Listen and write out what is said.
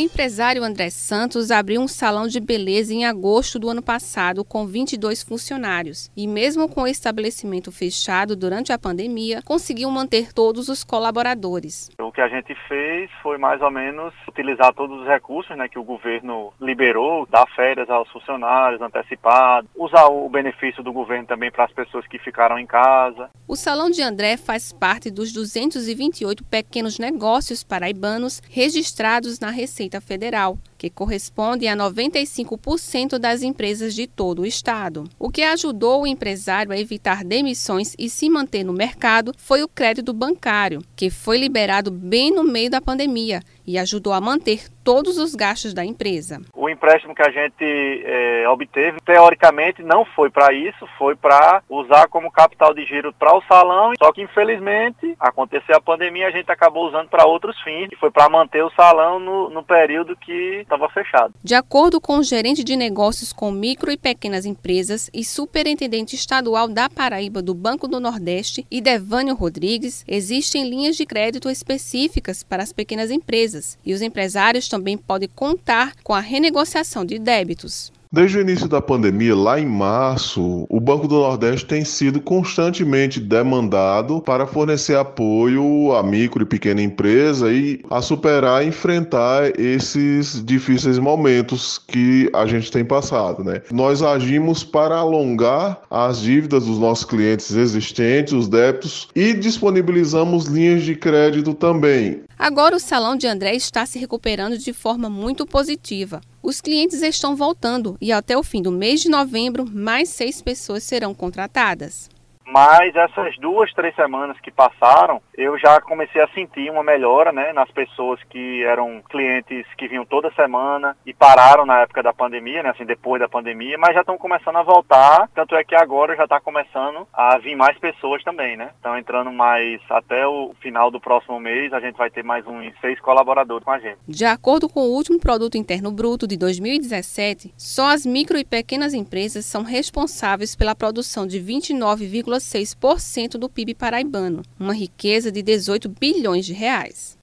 O empresário André Santos abriu um salão de beleza em agosto do ano passado com 22 funcionários e, mesmo com o estabelecimento fechado durante a pandemia, conseguiu manter todos os colaboradores. O que a gente fez foi mais ou menos utilizar todos os recursos né, que o governo liberou, dar férias aos funcionários antecipado, usar o benefício do governo também para as pessoas que ficaram em casa. O salão de André faz parte dos 228 pequenos negócios paraibanos registrados na Receita Receita Federal, que corresponde a 95% das empresas de todo o estado. O que ajudou o empresário a evitar demissões e se manter no mercado foi o crédito bancário, que foi liberado bem no meio da pandemia e ajudou a manter todos os gastos da empresa. O empréstimo que a gente é, obteve, teoricamente, não foi para isso, foi para usar como capital de giro para o salão, só que infelizmente aconteceu a pandemia a gente acabou usando para outros fins, que foi para manter o salão no, no período que estava fechado. De acordo com o gerente de negócios com micro e pequenas empresas e superintendente estadual da Paraíba do Banco do Nordeste, Idevânio Rodrigues, existem linhas de crédito específicas para as pequenas empresas e os empresários também podem contar com a renegociação de débitos. Desde o início da pandemia, lá em março, o Banco do Nordeste tem sido constantemente demandado para fornecer apoio à micro e pequena empresa e a superar e enfrentar esses difíceis momentos que a gente tem passado. Né? Nós agimos para alongar as dívidas dos nossos clientes existentes, os débitos, e disponibilizamos linhas de crédito também. Agora o Salão de André está se recuperando de forma muito positiva. Os clientes estão voltando e até o fim do mês de novembro, mais seis pessoas serão contratadas. Mas essas duas, três semanas que passaram, eu já comecei a sentir uma melhora, né, nas pessoas que eram clientes que vinham toda semana e pararam na época da pandemia, né, assim, depois da pandemia, mas já estão começando a voltar, tanto é que agora já está começando a vir mais pessoas também, né, estão entrando mais, até o final do próximo mês, a gente vai ter mais uns seis colaboradores com a gente. De acordo com o último Produto Interno Bruto de 2017, só as micro e pequenas empresas são responsáveis pela produção de 29,5 1,6% do PIB paraibano, uma riqueza de 18 bilhões de reais.